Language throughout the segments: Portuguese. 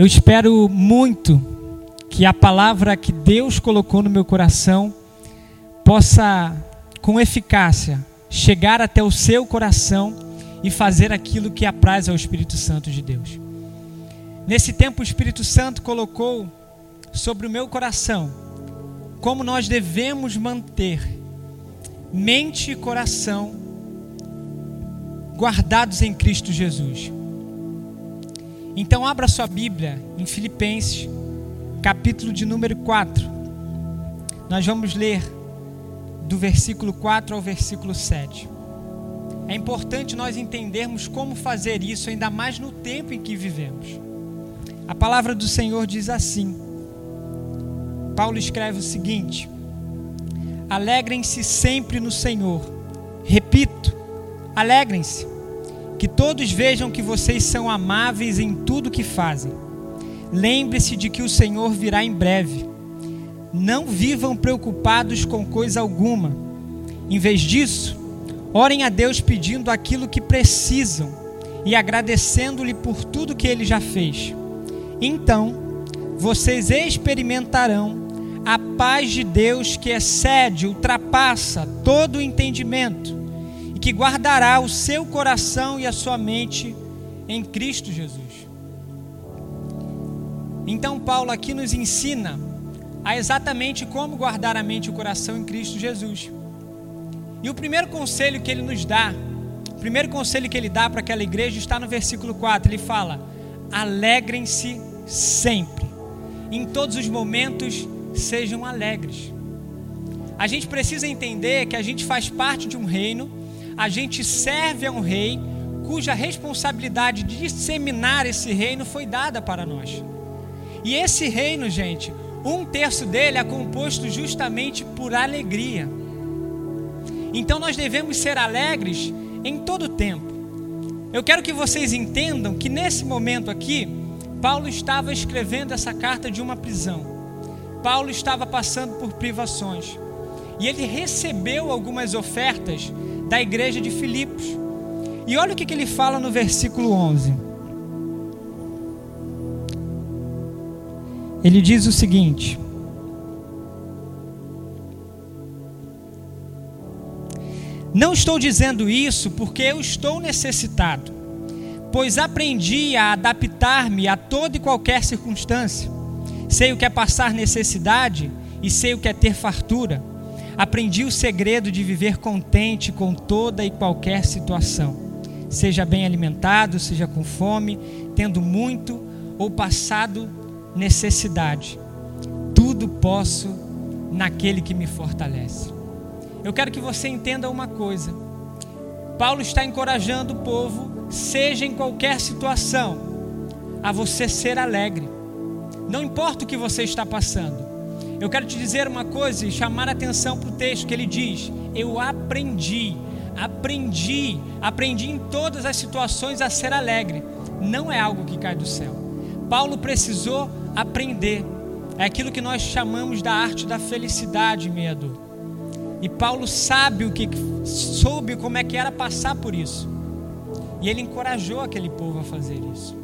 Eu espero muito que a palavra que Deus colocou no meu coração possa, com eficácia, chegar até o seu coração e fazer aquilo que apraz ao Espírito Santo de Deus. Nesse tempo, o Espírito Santo colocou sobre o meu coração como nós devemos manter mente e coração guardados em Cristo Jesus. Então, abra sua Bíblia em Filipenses, capítulo de número 4. Nós vamos ler do versículo 4 ao versículo 7. É importante nós entendermos como fazer isso, ainda mais no tempo em que vivemos. A palavra do Senhor diz assim: Paulo escreve o seguinte: Alegrem-se sempre no Senhor. Repito, alegrem-se. Que todos vejam que vocês são amáveis em tudo que fazem. Lembre-se de que o Senhor virá em breve. Não vivam preocupados com coisa alguma. Em vez disso, orem a Deus pedindo aquilo que precisam e agradecendo-lhe por tudo que ele já fez. Então, vocês experimentarão a paz de Deus que excede, ultrapassa todo o entendimento que guardará o seu coração e a sua mente em Cristo Jesus. Então, Paulo aqui nos ensina a exatamente como guardar a mente e o coração em Cristo Jesus. E o primeiro conselho que ele nos dá, o primeiro conselho que ele dá para aquela igreja está no versículo 4. Ele fala: alegrem-se sempre, em todos os momentos sejam alegres. A gente precisa entender que a gente faz parte de um reino, a gente serve a um rei cuja responsabilidade de disseminar esse reino foi dada para nós. E esse reino, gente, um terço dele é composto justamente por alegria. Então nós devemos ser alegres em todo o tempo. Eu quero que vocês entendam que nesse momento aqui, Paulo estava escrevendo essa carta de uma prisão. Paulo estava passando por privações e ele recebeu algumas ofertas da igreja de Filipos. E olha o que, que ele fala no versículo 11. Ele diz o seguinte: Não estou dizendo isso porque eu estou necessitado, pois aprendi a adaptar-me a toda e qualquer circunstância. Sei o que é passar necessidade e sei o que é ter fartura. Aprendi o segredo de viver contente com toda e qualquer situação. Seja bem alimentado, seja com fome, tendo muito ou passado necessidade. Tudo posso naquele que me fortalece. Eu quero que você entenda uma coisa. Paulo está encorajando o povo, seja em qualquer situação, a você ser alegre. Não importa o que você está passando. Eu quero te dizer uma coisa e chamar a atenção para o texto que ele diz: Eu aprendi, aprendi, aprendi em todas as situações a ser alegre. Não é algo que cai do céu. Paulo precisou aprender. É aquilo que nós chamamos da arte da felicidade, meia dor. E Paulo sabe o que soube como é que era passar por isso. E ele encorajou aquele povo a fazer isso.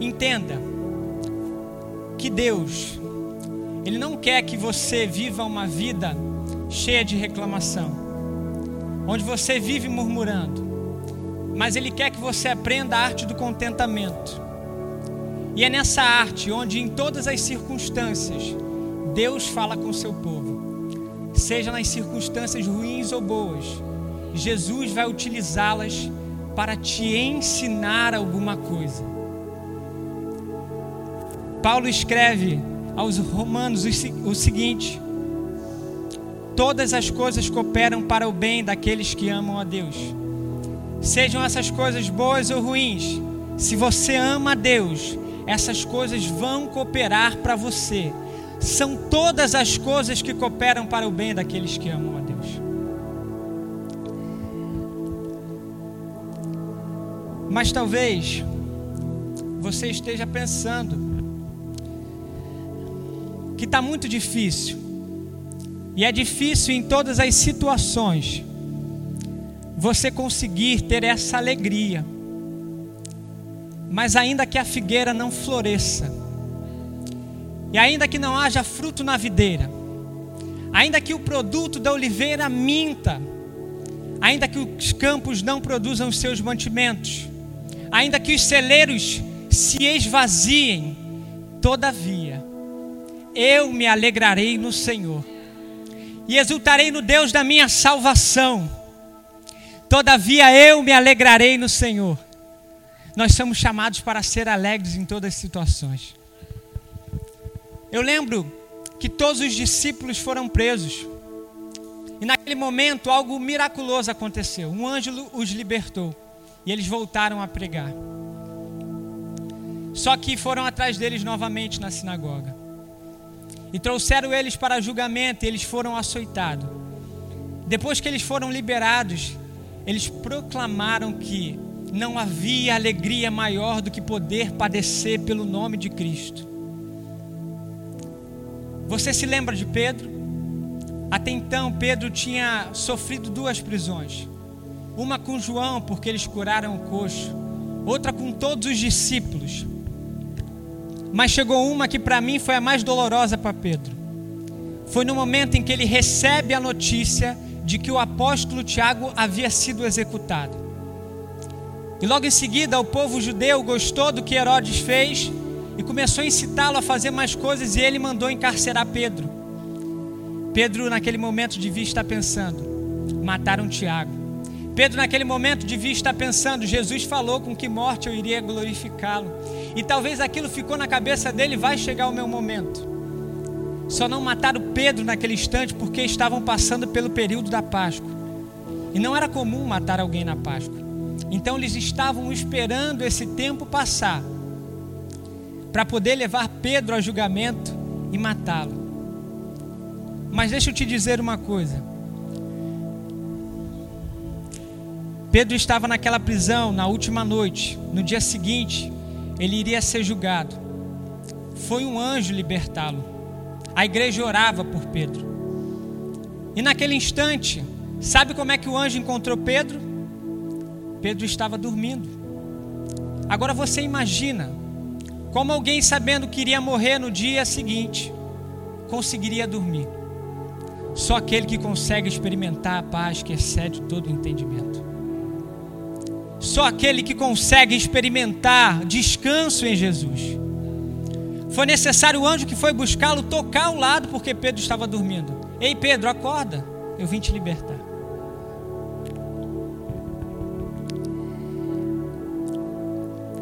Entenda que Deus, Ele não quer que você viva uma vida cheia de reclamação, onde você vive murmurando, mas Ele quer que você aprenda a arte do contentamento. E é nessa arte onde, em todas as circunstâncias, Deus fala com o seu povo, seja nas circunstâncias ruins ou boas, Jesus vai utilizá-las para te ensinar alguma coisa. Paulo escreve aos Romanos o seguinte: Todas as coisas cooperam para o bem daqueles que amam a Deus. Sejam essas coisas boas ou ruins, se você ama a Deus, essas coisas vão cooperar para você. São todas as coisas que cooperam para o bem daqueles que amam a Deus. Mas talvez você esteja pensando, que está muito difícil. E é difícil em todas as situações. você conseguir ter essa alegria, mas ainda que a figueira não floresça, e ainda que não haja fruto na videira, ainda que o produto da oliveira minta, ainda que os campos não produzam os seus mantimentos, ainda que os celeiros se esvaziem, todavia, eu me alegrarei no Senhor e exultarei no Deus da minha salvação. Todavia eu me alegrarei no Senhor. Nós somos chamados para ser alegres em todas as situações. Eu lembro que todos os discípulos foram presos. E naquele momento algo miraculoso aconteceu. Um anjo os libertou. E eles voltaram a pregar. Só que foram atrás deles novamente na sinagoga. E trouxeram eles para julgamento e eles foram açoitados. Depois que eles foram liberados, eles proclamaram que não havia alegria maior do que poder padecer pelo nome de Cristo. Você se lembra de Pedro? Até então, Pedro tinha sofrido duas prisões. Uma com João, porque eles curaram o coxo. Outra com todos os discípulos. Mas chegou uma que para mim foi a mais dolorosa para Pedro. Foi no momento em que ele recebe a notícia de que o apóstolo Tiago havia sido executado. E logo em seguida, o povo judeu gostou do que Herodes fez e começou a incitá-lo a fazer mais coisas e ele mandou encarcerar Pedro. Pedro, naquele momento, devia estar pensando: mataram Tiago. Pedro, naquele momento, devia estar pensando: Jesus falou com que morte eu iria glorificá-lo. E talvez aquilo ficou na cabeça dele: vai chegar o meu momento. Só não mataram Pedro naquele instante porque estavam passando pelo período da Páscoa. E não era comum matar alguém na Páscoa. Então eles estavam esperando esse tempo passar para poder levar Pedro a julgamento e matá-lo. Mas deixa eu te dizer uma coisa. Pedro estava naquela prisão na última noite. No dia seguinte, ele iria ser julgado. Foi um anjo libertá-lo. A igreja orava por Pedro. E naquele instante, sabe como é que o anjo encontrou Pedro? Pedro estava dormindo. Agora você imagina como alguém sabendo que iria morrer no dia seguinte, conseguiria dormir? Só aquele que consegue experimentar a paz que excede todo o entendimento. Só aquele que consegue experimentar descanso em Jesus. Foi necessário o anjo que foi buscá-lo tocar ao lado porque Pedro estava dormindo. Ei Pedro, acorda, eu vim te libertar.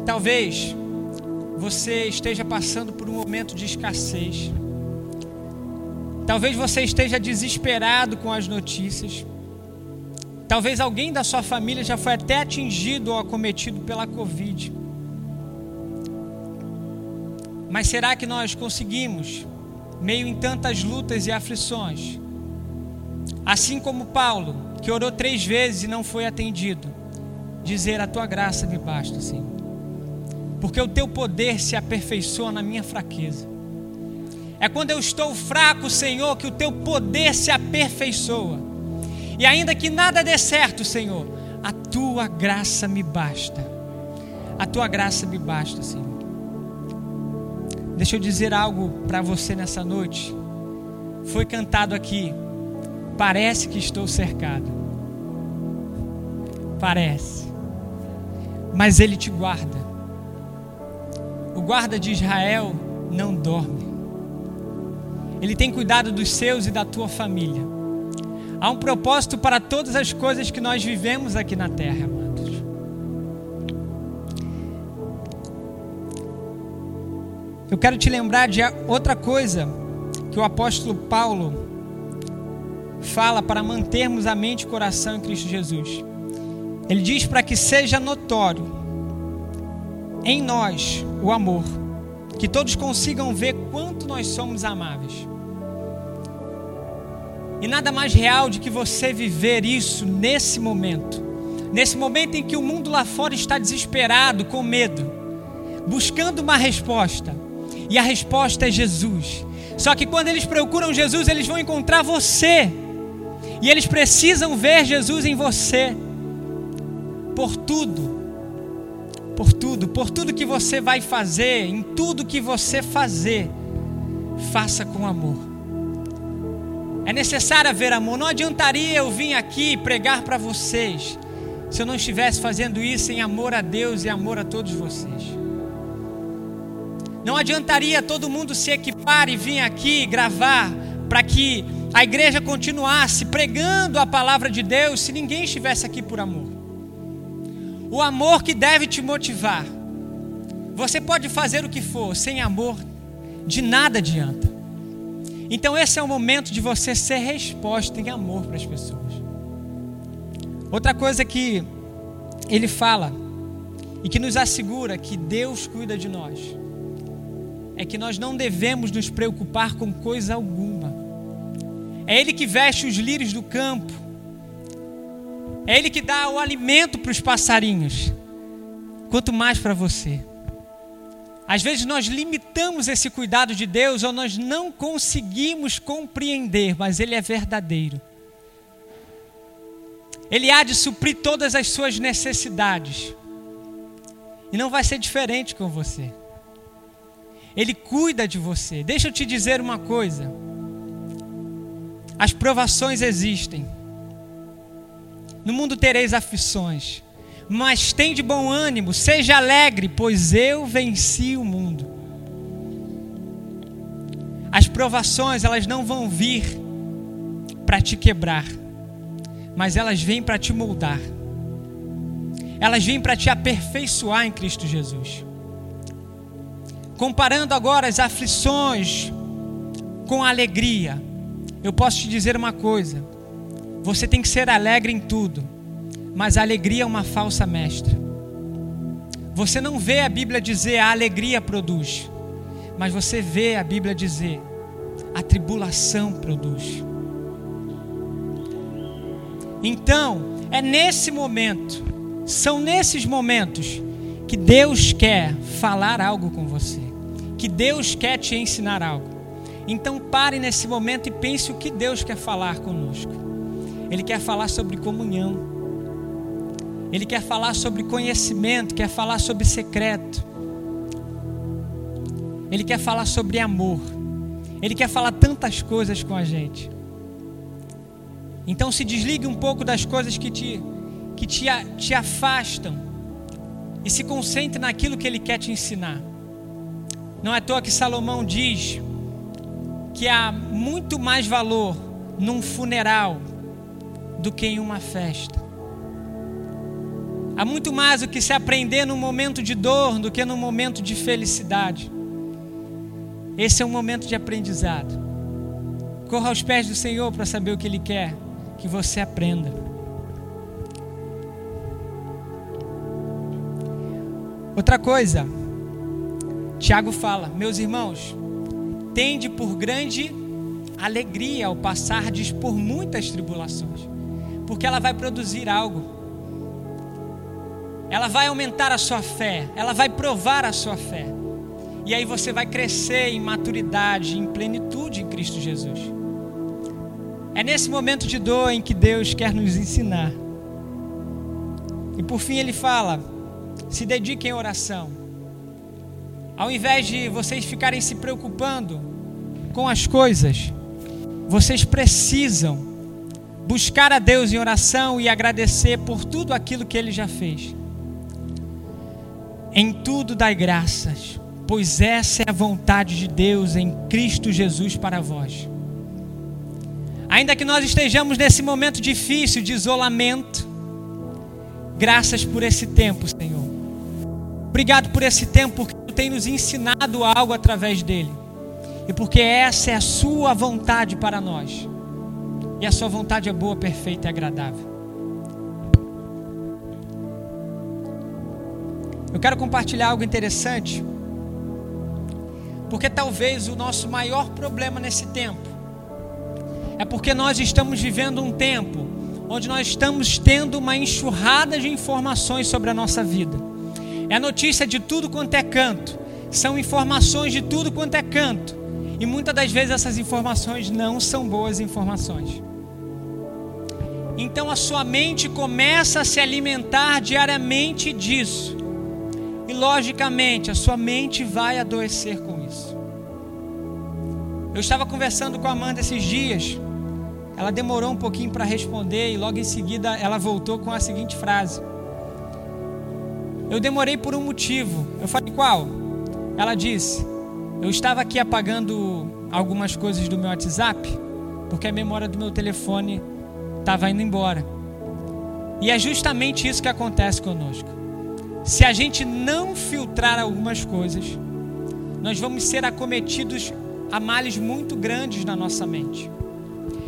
Talvez você esteja passando por um momento de escassez. Talvez você esteja desesperado com as notícias. Talvez alguém da sua família já foi até atingido ou acometido pela Covid. Mas será que nós conseguimos, meio em tantas lutas e aflições, assim como Paulo, que orou três vezes e não foi atendido, dizer: A tua graça me basta, Senhor porque o teu poder se aperfeiçoa na minha fraqueza. É quando eu estou fraco, Senhor, que o teu poder se aperfeiçoa. E ainda que nada dê certo, Senhor, a tua graça me basta. A tua graça me basta, Senhor. Deixa eu dizer algo para você nessa noite. Foi cantado aqui. Parece que estou cercado. Parece. Mas Ele te guarda. O guarda de Israel não dorme. Ele tem cuidado dos seus e da tua família. Há um propósito para todas as coisas que nós vivemos aqui na terra, amados. Eu quero te lembrar de outra coisa que o apóstolo Paulo fala para mantermos a mente e o coração em Cristo Jesus. Ele diz para que seja notório em nós o amor, que todos consigam ver quanto nós somos amáveis. E nada mais real de que você viver isso nesse momento, nesse momento em que o mundo lá fora está desesperado, com medo, buscando uma resposta, e a resposta é Jesus. Só que quando eles procuram Jesus, eles vão encontrar você, e eles precisam ver Jesus em você. por tudo, por tudo, por tudo que você vai fazer, em tudo que você fazer, faça com amor. É necessário haver amor. Não adiantaria eu vir aqui pregar para vocês se eu não estivesse fazendo isso em amor a Deus e amor a todos vocês. Não adiantaria todo mundo se equipar e vir aqui gravar para que a igreja continuasse pregando a palavra de Deus se ninguém estivesse aqui por amor. O amor que deve te motivar. Você pode fazer o que for, sem amor, de nada adianta. Então, esse é o momento de você ser resposta em amor para as pessoas. Outra coisa que ele fala e que nos assegura que Deus cuida de nós é que nós não devemos nos preocupar com coisa alguma. É Ele que veste os lírios do campo, é Ele que dá o alimento para os passarinhos, quanto mais para você. Às vezes nós limitamos esse cuidado de Deus ou nós não conseguimos compreender, mas Ele é verdadeiro. Ele há de suprir todas as suas necessidades. E não vai ser diferente com você. Ele cuida de você. Deixa eu te dizer uma coisa. As provações existem. No mundo tereis aflições mas tem de bom ânimo, seja alegre, pois eu venci o mundo. As provações, elas não vão vir para te quebrar, mas elas vêm para te moldar. Elas vêm para te aperfeiçoar em Cristo Jesus. Comparando agora as aflições com a alegria, eu posso te dizer uma coisa: você tem que ser alegre em tudo mas a alegria é uma falsa mestra. Você não vê a Bíblia dizer a alegria produz, mas você vê a Bíblia dizer a tribulação produz. Então, é nesse momento, são nesses momentos que Deus quer falar algo com você, que Deus quer te ensinar algo. Então pare nesse momento e pense o que Deus quer falar conosco. Ele quer falar sobre comunhão. Ele quer falar sobre conhecimento, quer falar sobre secreto. Ele quer falar sobre amor. Ele quer falar tantas coisas com a gente. Então se desligue um pouco das coisas que te, que te, te afastam e se concentre naquilo que Ele quer te ensinar. Não é à toa que Salomão diz que há muito mais valor num funeral do que em uma festa. Há muito mais o que se aprender num momento de dor do que num momento de felicidade. Esse é um momento de aprendizado. Corra aos pés do Senhor para saber o que Ele quer que você aprenda. Outra coisa, Tiago fala: Meus irmãos, tende por grande alegria ao passardes por muitas tribulações, porque ela vai produzir algo ela vai aumentar a sua fé, ela vai provar a sua fé. E aí você vai crescer em maturidade, em plenitude em Cristo Jesus. É nesse momento de dor em que Deus quer nos ensinar. E por fim ele fala: se dediquem à oração. Ao invés de vocês ficarem se preocupando com as coisas, vocês precisam buscar a Deus em oração e agradecer por tudo aquilo que Ele já fez. Em tudo dai graças, pois essa é a vontade de Deus em Cristo Jesus para vós. Ainda que nós estejamos nesse momento difícil de isolamento, graças por esse tempo, Senhor. Obrigado por esse tempo, porque tu tem nos ensinado algo através dele. E porque essa é a sua vontade para nós. E a sua vontade é boa, perfeita e agradável. Eu quero compartilhar algo interessante, porque talvez o nosso maior problema nesse tempo é porque nós estamos vivendo um tempo onde nós estamos tendo uma enxurrada de informações sobre a nossa vida. É notícia de tudo quanto é canto, são informações de tudo quanto é canto, e muitas das vezes essas informações não são boas informações. Então a sua mente começa a se alimentar diariamente disso. E logicamente a sua mente vai adoecer com isso. Eu estava conversando com a Amanda esses dias. Ela demorou um pouquinho para responder e logo em seguida ela voltou com a seguinte frase: Eu demorei por um motivo. Eu falei qual? Ela disse: Eu estava aqui apagando algumas coisas do meu WhatsApp porque a memória do meu telefone estava indo embora. E é justamente isso que acontece conosco. Se a gente não filtrar algumas coisas, nós vamos ser acometidos a males muito grandes na nossa mente.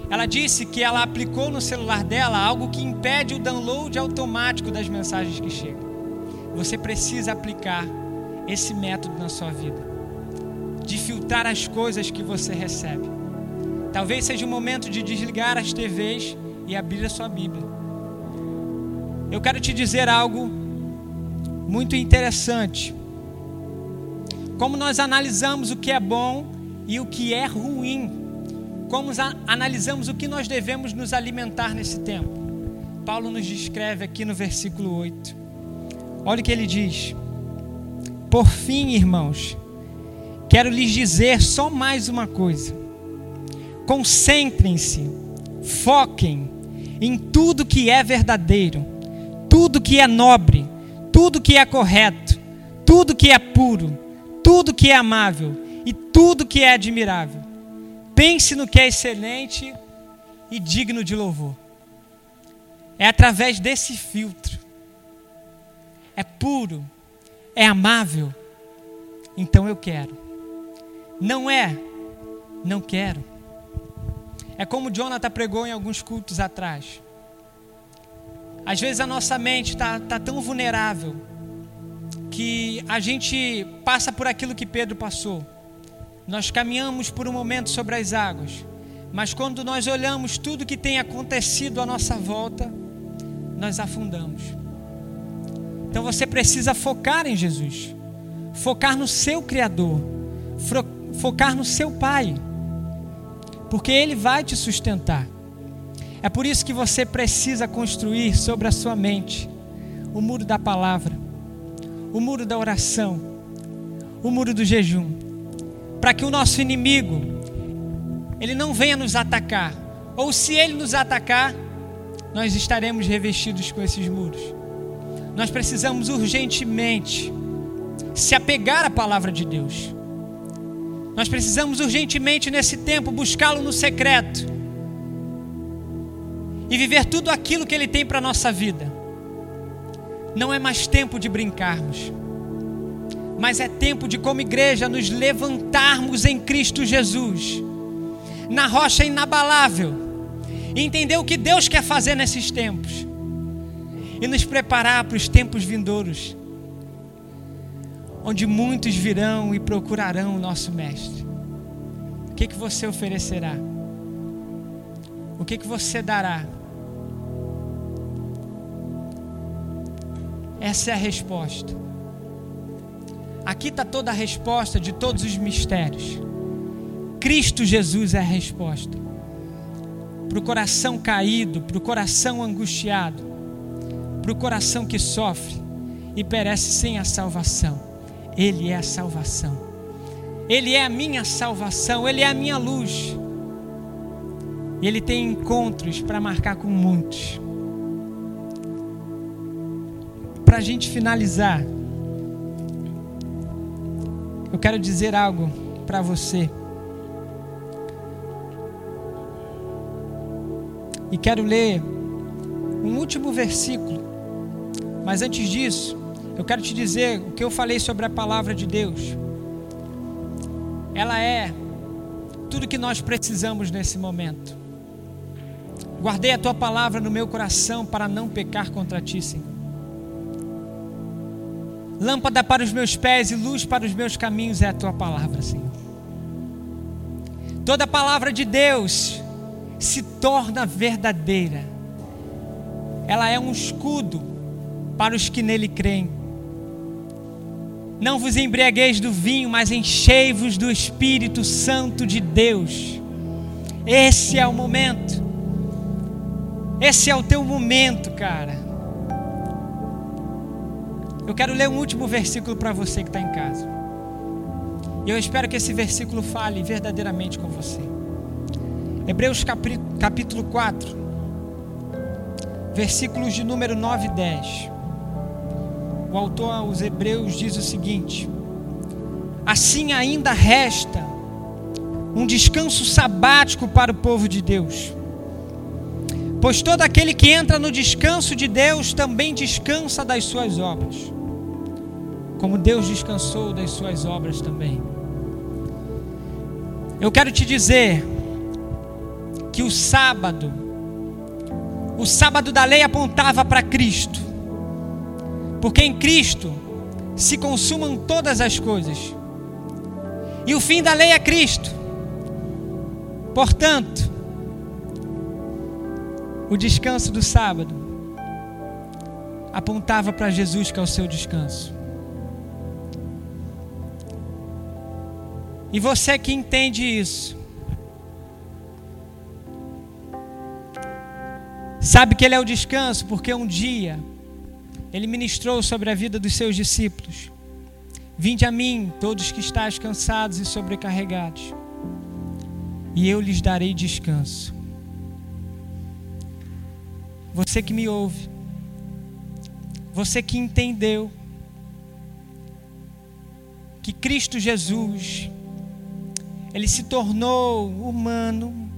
Ela disse que ela aplicou no celular dela algo que impede o download automático das mensagens que chegam. Você precisa aplicar esse método na sua vida, de filtrar as coisas que você recebe. Talvez seja o momento de desligar as TVs e abrir a sua Bíblia. Eu quero te dizer algo muito interessante. Como nós analisamos o que é bom e o que é ruim. Como analisamos o que nós devemos nos alimentar nesse tempo. Paulo nos descreve aqui no versículo 8. Olha o que ele diz. Por fim, irmãos, quero lhes dizer só mais uma coisa. Concentrem-se, foquem em tudo que é verdadeiro, tudo que é nobre, tudo que é correto, tudo que é puro, tudo que é amável e tudo que é admirável. Pense no que é excelente e digno de louvor. É através desse filtro. É puro, é amável. Então eu quero. Não é, não quero. É como Jonathan pregou em alguns cultos atrás. Às vezes a nossa mente está tá tão vulnerável que a gente passa por aquilo que Pedro passou. Nós caminhamos por um momento sobre as águas, mas quando nós olhamos tudo que tem acontecido à nossa volta, nós afundamos. Então você precisa focar em Jesus, focar no seu Criador, focar no seu Pai porque Ele vai te sustentar. É por isso que você precisa construir sobre a sua mente o muro da palavra, o muro da oração, o muro do jejum, para que o nosso inimigo ele não venha nos atacar, ou se ele nos atacar, nós estaremos revestidos com esses muros. Nós precisamos urgentemente se apegar à palavra de Deus. Nós precisamos urgentemente nesse tempo buscá-lo no secreto e viver tudo aquilo que ele tem para a nossa vida. Não é mais tempo de brincarmos, mas é tempo de, como igreja, nos levantarmos em Cristo Jesus, na rocha inabalável, e entender o que Deus quer fazer nesses tempos e nos preparar para os tempos vindouros onde muitos virão e procurarão o nosso Mestre. O que, que você oferecerá? O que, que você dará? Essa é a resposta. Aqui está toda a resposta de todos os mistérios. Cristo Jesus é a resposta. Para o coração caído, para o coração angustiado, para o coração que sofre e perece sem a salvação. Ele é a salvação. Ele é a minha salvação, Ele é a minha luz. E Ele tem encontros para marcar com muitos. Para a gente finalizar, eu quero dizer algo para você. E quero ler um último versículo. Mas antes disso, eu quero te dizer o que eu falei sobre a palavra de Deus. Ela é tudo que nós precisamos nesse momento. Guardei a tua palavra no meu coração para não pecar contra ti, Senhor. Lâmpada para os meus pés e luz para os meus caminhos é a tua palavra, Senhor. Toda palavra de Deus se torna verdadeira. Ela é um escudo para os que nele creem. Não vos embriagueis do vinho, mas enchei-vos do Espírito Santo de Deus. Esse é o momento. Esse é o teu momento, cara. Eu quero ler um último versículo para você que está em casa. E eu espero que esse versículo fale verdadeiramente com você. Hebreus capítulo 4, versículos de número 9 e 10. O autor aos Hebreus diz o seguinte: Assim ainda resta um descanso sabático para o povo de Deus. Pois todo aquele que entra no descanso de Deus também descansa das suas obras, como Deus descansou das suas obras também. Eu quero te dizer que o sábado, o sábado da lei apontava para Cristo, porque em Cristo se consumam todas as coisas, e o fim da lei é Cristo. Portanto, o descanso do sábado apontava para Jesus, que é o seu descanso. E você que entende isso, sabe que Ele é o descanso, porque um dia Ele ministrou sobre a vida dos seus discípulos: Vinde a mim, todos que estáis cansados e sobrecarregados, e eu lhes darei descanso. Você que me ouve, você que entendeu que Cristo Jesus, Ele se tornou humano,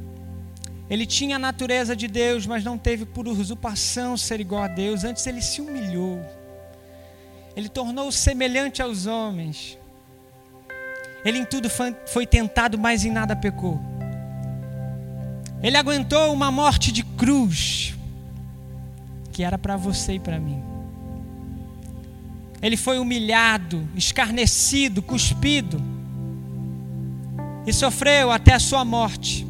Ele tinha a natureza de Deus, mas não teve por usurpação ser igual a Deus, antes Ele se humilhou, Ele tornou-se semelhante aos homens, Ele em tudo foi, tentado, mas em nada pecou. Ele aguentou uma morte de cruz, que era para você e para mim. Ele foi humilhado, escarnecido, cuspido e sofreu até a sua morte.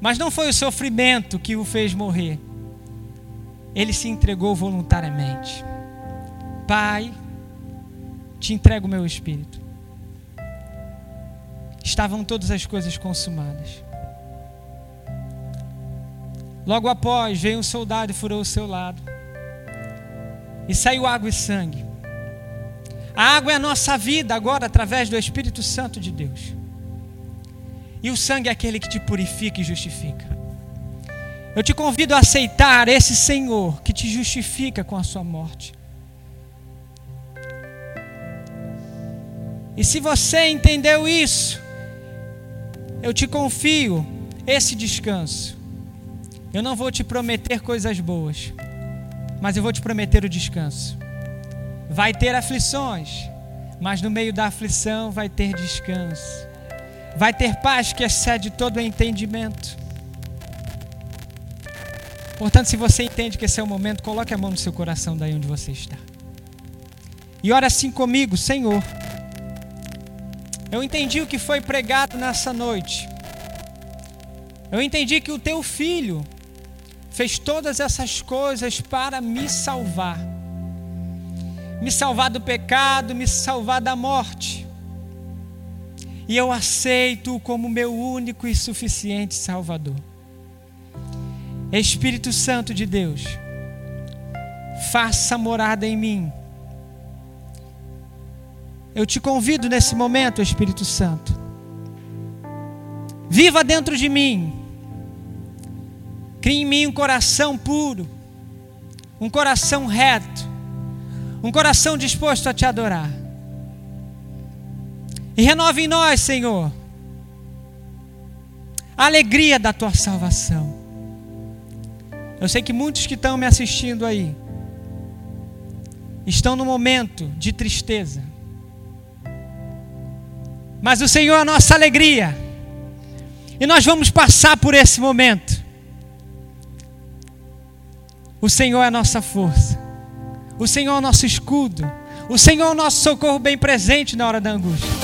Mas não foi o sofrimento que o fez morrer. Ele se entregou voluntariamente. Pai, te entrego o meu espírito. Estavam todas as coisas consumadas. Logo após, veio um soldado e furou o seu lado. E saiu água e sangue. A água é a nossa vida agora através do Espírito Santo de Deus. E o sangue é aquele que te purifica e justifica. Eu te convido a aceitar esse Senhor que te justifica com a sua morte. E se você entendeu isso, eu te confio esse descanso. Eu não vou te prometer coisas boas, mas eu vou te prometer o descanso. Vai ter aflições, mas no meio da aflição vai ter descanso. Vai ter paz que excede todo o entendimento. Portanto, se você entende que esse é o momento, coloque a mão no seu coração daí onde você está. E ora assim comigo, Senhor. Eu entendi o que foi pregado nessa noite. Eu entendi que o teu filho fez todas essas coisas para me salvar. Me salvar do pecado, me salvar da morte. E eu aceito como meu único e suficiente Salvador. Espírito Santo de Deus, faça morada em mim. Eu te convido nesse momento, Espírito Santo. Viva dentro de mim Crie em mim um coração puro, um coração reto, um coração disposto a te adorar. E renove em nós, Senhor, a alegria da tua salvação. Eu sei que muitos que estão me assistindo aí estão no momento de tristeza. Mas o Senhor é a nossa alegria. E nós vamos passar por esse momento. O Senhor é a nossa força. O Senhor é o nosso escudo. O Senhor é o nosso socorro bem presente na hora da angústia.